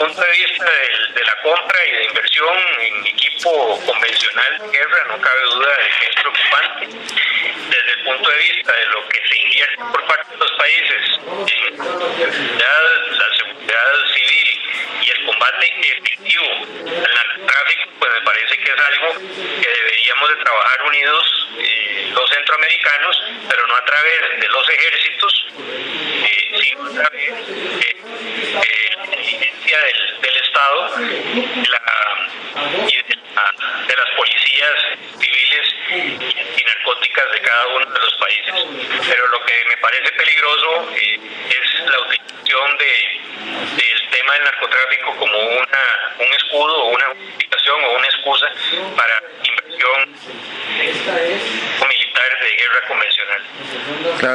punto de vista de la compra y de inversión en equipo convencional de guerra, no cabe duda de que es preocupante. Desde el punto de vista de lo que se invierte por parte de los países en la seguridad civil y el combate efectivo al narcotráfico, pues me parece que es algo que deberíamos de trabajar unidos eh, los centroamericanos, pero no a través de los ejércitos, eh, sino a través de del, Y de, las policías civiles y narcóticas de cada uno de los países. Pero lo que me parece peligroso eh, es la utilización de, del tema del narcotráfico como una, un escudo o una justificación o una excusa para inversión militar de guerra convencional.